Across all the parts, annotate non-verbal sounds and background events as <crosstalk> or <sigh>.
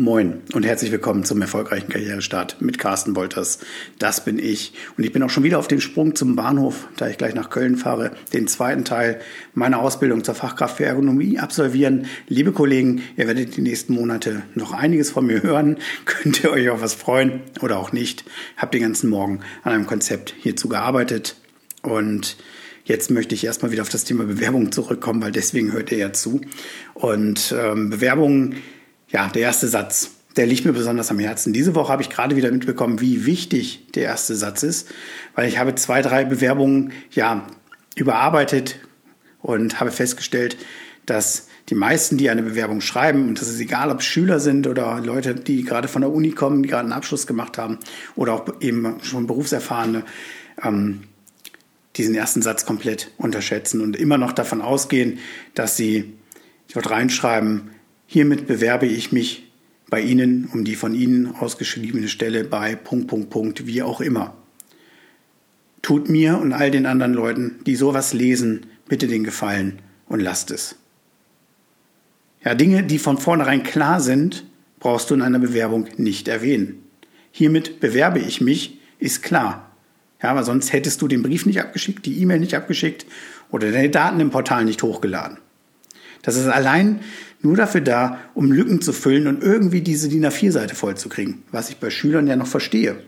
Moin und herzlich willkommen zum erfolgreichen Karrierestart mit Carsten Wolters. Das bin ich. Und ich bin auch schon wieder auf dem Sprung zum Bahnhof, da ich gleich nach Köln fahre, den zweiten Teil meiner Ausbildung zur Fachkraft für Ergonomie absolvieren. Liebe Kollegen, ihr werdet die nächsten Monate noch einiges von mir hören. <laughs> Könnt ihr euch auf was freuen oder auch nicht. Habt den ganzen Morgen an einem Konzept hierzu gearbeitet. Und Jetzt möchte ich erstmal wieder auf das Thema Bewerbung zurückkommen, weil deswegen hört ihr ja zu. Und ähm, Bewerbungen ja, der erste Satz, der liegt mir besonders am Herzen. Diese Woche habe ich gerade wieder mitbekommen, wie wichtig der erste Satz ist, weil ich habe zwei, drei Bewerbungen ja überarbeitet und habe festgestellt, dass die meisten, die eine Bewerbung schreiben, und das ist egal, ob Schüler sind oder Leute, die gerade von der Uni kommen, die gerade einen Abschluss gemacht haben oder auch eben schon Berufserfahrene, ähm, diesen ersten Satz komplett unterschätzen und immer noch davon ausgehen, dass sie dort reinschreiben, Hiermit bewerbe ich mich bei Ihnen um die von Ihnen ausgeschriebene Stelle bei Punkt, Punkt, Punkt, wie auch immer. Tut mir und all den anderen Leuten, die sowas lesen, bitte den Gefallen und lasst es. Ja, Dinge, die von vornherein klar sind, brauchst du in einer Bewerbung nicht erwähnen. Hiermit bewerbe ich mich, ist klar. Ja, aber sonst hättest du den Brief nicht abgeschickt, die E-Mail nicht abgeschickt oder deine Daten im Portal nicht hochgeladen. Das ist allein nur dafür da, um Lücken zu füllen und irgendwie diese DIN A4-Seite vollzukriegen, was ich bei Schülern ja noch verstehe.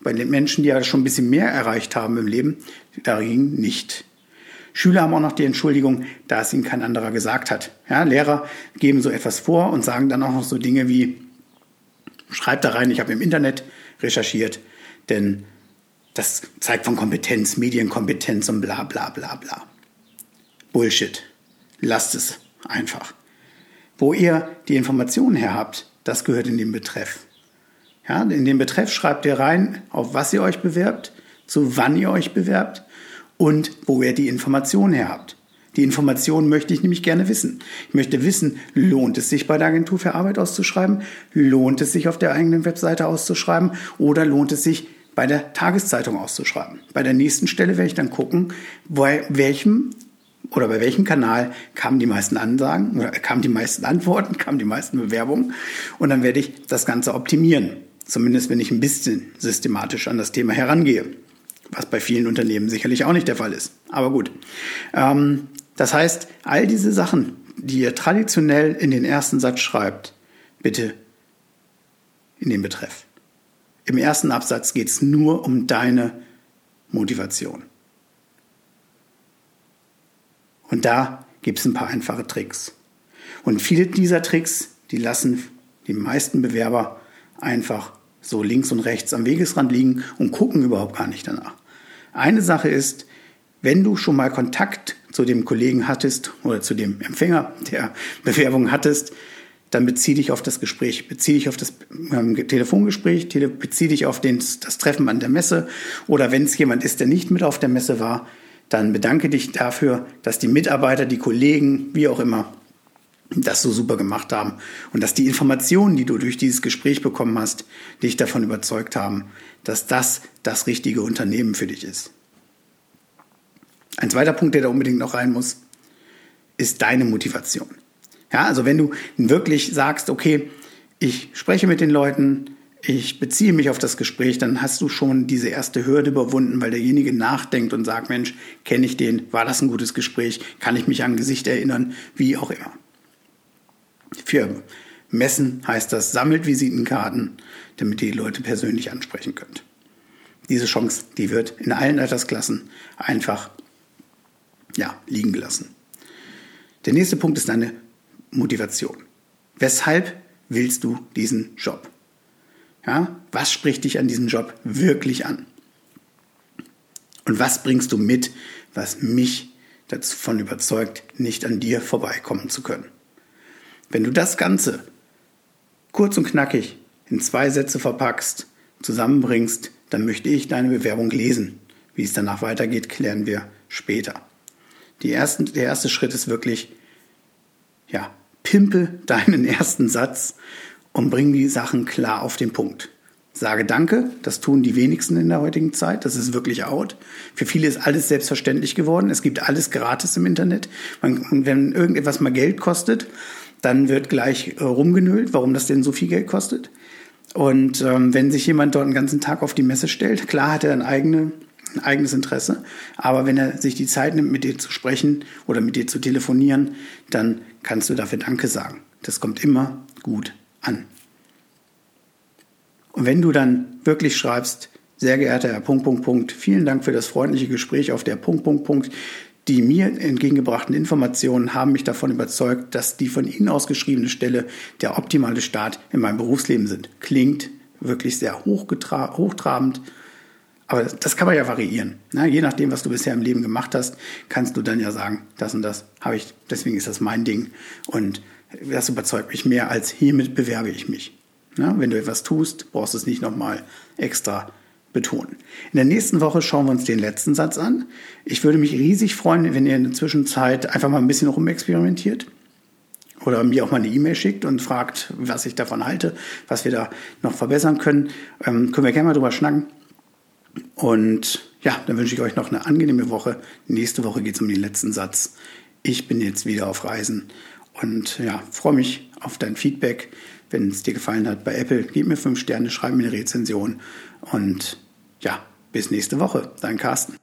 Bei den Menschen, die ja schon ein bisschen mehr erreicht haben im Leben, dagegen nicht. Schüler haben auch noch die Entschuldigung, da es ihnen kein anderer gesagt hat. Ja, Lehrer geben so etwas vor und sagen dann auch noch so Dinge wie, schreibt da rein, ich habe im Internet recherchiert, denn das zeigt von Kompetenz, Medienkompetenz und bla bla bla bla. Bullshit. Lasst es einfach. Wo ihr die Informationen her habt, das gehört in den Betreff. Ja, in den Betreff schreibt ihr rein, auf was ihr euch bewerbt, zu wann ihr euch bewerbt und wo ihr die Informationen her habt. Die Informationen möchte ich nämlich gerne wissen. Ich möchte wissen, lohnt es sich bei der Agentur für Arbeit auszuschreiben? Lohnt es sich auf der eigenen Webseite auszuschreiben? Oder lohnt es sich bei der Tageszeitung auszuschreiben? Bei der nächsten Stelle werde ich dann gucken, bei welchem oder bei welchem Kanal kamen die meisten Ansagen oder kamen die meisten Antworten, <laughs> kamen die meisten Bewerbungen und dann werde ich das Ganze optimieren. Zumindest wenn ich ein bisschen systematisch an das Thema herangehe, was bei vielen Unternehmen sicherlich auch nicht der Fall ist. Aber gut. Ähm, das heißt, all diese Sachen, die ihr traditionell in den ersten Satz schreibt, bitte in den Betreff. Im ersten Absatz geht es nur um deine Motivation. Und da gibt es ein paar einfache Tricks. Und viele dieser Tricks, die lassen die meisten Bewerber einfach so links und rechts am Wegesrand liegen und gucken überhaupt gar nicht danach. Eine Sache ist, wenn du schon mal Kontakt zu dem Kollegen hattest oder zu dem Empfänger der <laughs> Bewerbung hattest, dann bezieh dich auf das Gespräch, bezieh dich auf das ähm, Telefongespräch, bezieh dich auf den, das Treffen an der Messe oder wenn es jemand ist, der nicht mit auf der Messe war, dann bedanke dich dafür, dass die Mitarbeiter, die Kollegen, wie auch immer, das so super gemacht haben und dass die Informationen, die du durch dieses Gespräch bekommen hast, dich davon überzeugt haben, dass das das richtige Unternehmen für dich ist. Ein zweiter Punkt, der da unbedingt noch rein muss, ist deine Motivation. Ja, also wenn du wirklich sagst, okay, ich spreche mit den Leuten, ich beziehe mich auf das Gespräch, dann hast du schon diese erste Hürde überwunden, weil derjenige nachdenkt und sagt, Mensch, kenne ich den, war das ein gutes Gespräch, kann ich mich an Gesicht erinnern, wie auch immer. Für Messen heißt das, sammelt Visitenkarten, damit ihr die Leute persönlich ansprechen könnt. Diese Chance, die wird in allen Altersklassen einfach ja, liegen gelassen. Der nächste Punkt ist deine Motivation. Weshalb willst du diesen Job? Ja, was spricht dich an diesem Job wirklich an? Und was bringst du mit, was mich davon überzeugt, nicht an dir vorbeikommen zu können? Wenn du das Ganze kurz und knackig in zwei Sätze verpackst, zusammenbringst, dann möchte ich deine Bewerbung lesen. Wie es danach weitergeht, klären wir später. Ersten, der erste Schritt ist wirklich, ja, pimpe deinen ersten Satz und bring die Sachen klar auf den Punkt. Sage Danke, das tun die wenigsten in der heutigen Zeit, das ist wirklich out. Für viele ist alles selbstverständlich geworden, es gibt alles gratis im Internet. Man, wenn irgendetwas mal Geld kostet, dann wird gleich äh, rumgenölt, warum das denn so viel Geld kostet. Und ähm, wenn sich jemand dort einen ganzen Tag auf die Messe stellt, klar hat er ein, eigene, ein eigenes Interesse, aber wenn er sich die Zeit nimmt, mit dir zu sprechen oder mit dir zu telefonieren, dann kannst du dafür Danke sagen. Das kommt immer gut an. Und wenn du dann wirklich schreibst, sehr geehrter Herr Punkt, Punkt, Punkt, vielen Dank für das freundliche Gespräch auf der Punkt, Punkt, Punkt. Die mir entgegengebrachten Informationen haben mich davon überzeugt, dass die von Ihnen ausgeschriebene Stelle der optimale Start in meinem Berufsleben sind. Klingt wirklich sehr hochtrabend, aber das kann man ja variieren. Na, je nachdem, was du bisher im Leben gemacht hast, kannst du dann ja sagen, das und das habe ich, deswegen ist das mein Ding und das überzeugt mich mehr als hiermit bewerbe ich mich. Na, wenn du etwas tust, brauchst du es nicht nochmal extra betonen. In der nächsten Woche schauen wir uns den letzten Satz an. Ich würde mich riesig freuen, wenn ihr in der Zwischenzeit einfach mal ein bisschen rumexperimentiert oder mir auch mal eine E-Mail schickt und fragt, was ich davon halte, was wir da noch verbessern können. Ähm, können wir gerne mal drüber schnacken. Und ja, dann wünsche ich euch noch eine angenehme Woche. Nächste Woche geht es um den letzten Satz. Ich bin jetzt wieder auf Reisen und ja, freue mich auf dein Feedback. Wenn es dir gefallen hat bei Apple, gib mir fünf Sterne, schreib mir eine Rezension und ja, bis nächste Woche. Dein Carsten.